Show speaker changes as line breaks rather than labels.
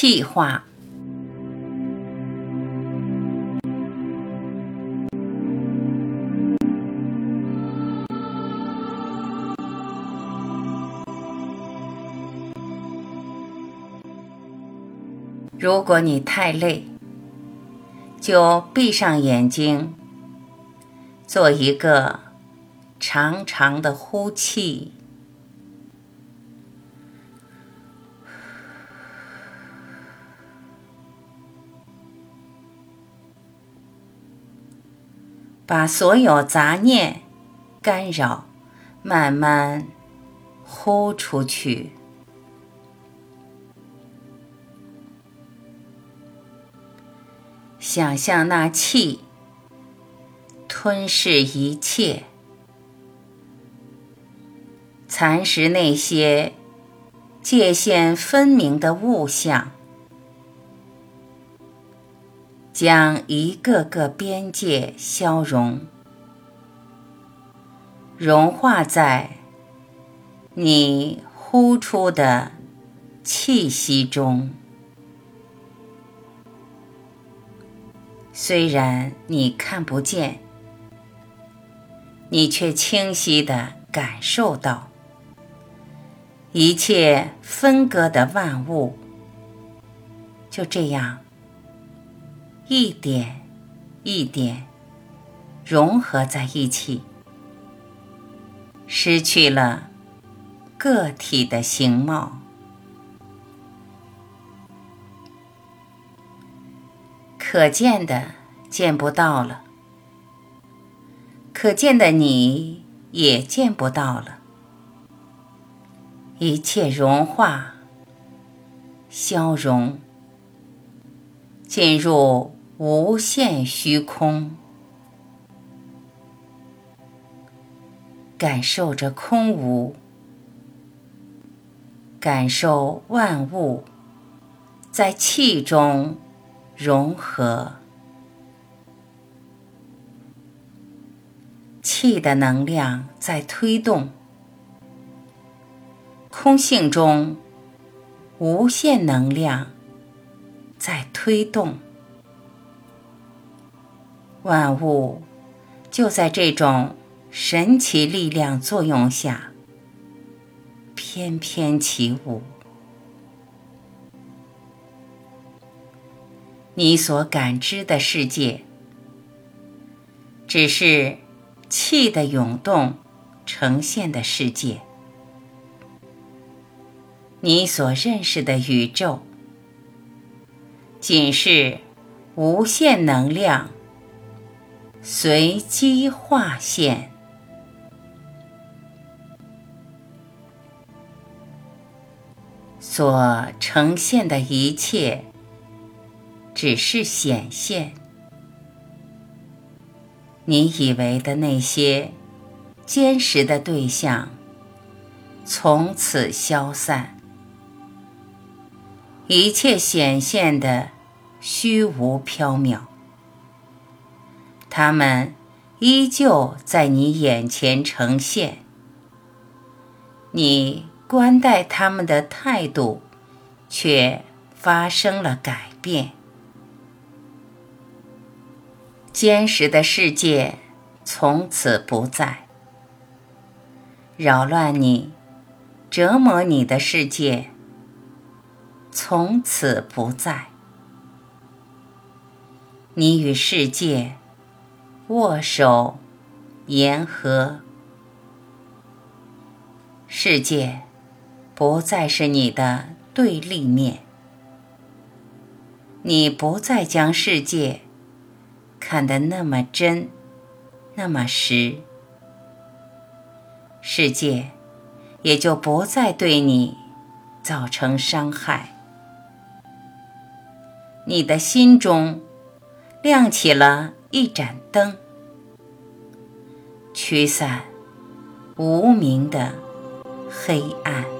气化。如果你太累，就闭上眼睛，做一个长长的呼气。把所有杂念、干扰慢慢呼出去，想象那气吞噬一切，蚕食那些界限分明的物象。将一个个边界消融，融化在你呼出的气息中。虽然你看不见，你却清晰地感受到一切分割的万物就这样。一点一点融合在一起，失去了个体的形貌。可见的见不到了，可见的你也见不到了。一切融化、消融，进入。无限虚空，感受着空无，感受万物在气中融合，气的能量在推动，空性中无限能量在推动。万物就在这种神奇力量作用下翩翩起舞。你所感知的世界，只是气的涌动呈现的世界；你所认识的宇宙，仅是无限能量。随机划线，所呈现的一切只是显现。你以为的那些坚实的对象，从此消散，一切显现的虚无缥缈。他们依旧在你眼前呈现，你观待他们的态度却发生了改变。坚实的世界从此不在，扰乱你、折磨你的世界从此不在，你与世界。握手，言和，世界不再是你的对立面，你不再将世界看得那么真，那么实，世界也就不再对你造成伤害，你的心中亮起了。一盏灯，驱散无名的黑暗。